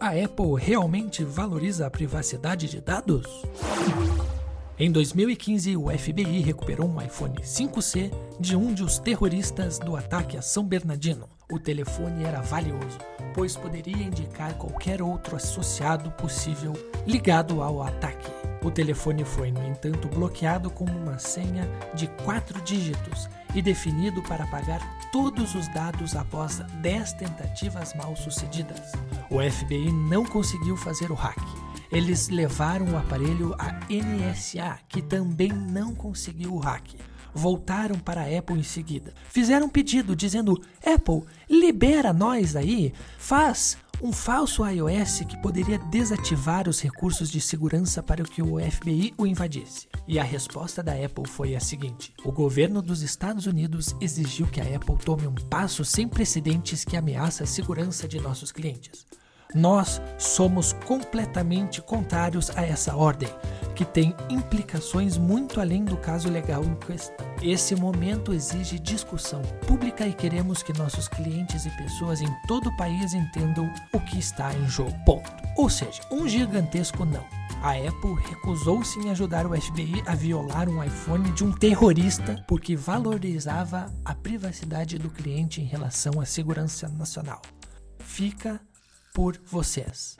A Apple realmente valoriza a privacidade de dados? Em 2015, o FBI recuperou um iPhone 5C de um dos terroristas do ataque a São Bernardino. O telefone era valioso, pois poderia indicar qualquer outro associado possível ligado ao ataque. O telefone foi, no entanto, bloqueado com uma senha de quatro dígitos e definido para apagar todos os dados após 10 tentativas mal sucedidas. O FBI não conseguiu fazer o hack. Eles levaram o aparelho à NSA, que também não conseguiu o hack. Voltaram para a Apple em seguida. Fizeram um pedido dizendo: Apple, libera nós aí, faz um falso iOS que poderia desativar os recursos de segurança para que o FBI o invadisse. E a resposta da Apple foi a seguinte: o governo dos Estados Unidos exigiu que a Apple tome um passo sem precedentes que ameaça a segurança de nossos clientes. Nós somos completamente contrários a essa ordem, que tem implicações muito além do caso legal em questão. Esse momento exige discussão pública e queremos que nossos clientes e pessoas em todo o país entendam o que está em jogo. Ponto. Ou seja, um gigantesco não. A Apple recusou-se em ajudar o FBI a violar um iPhone de um terrorista porque valorizava a privacidade do cliente em relação à segurança nacional. Fica por vocês.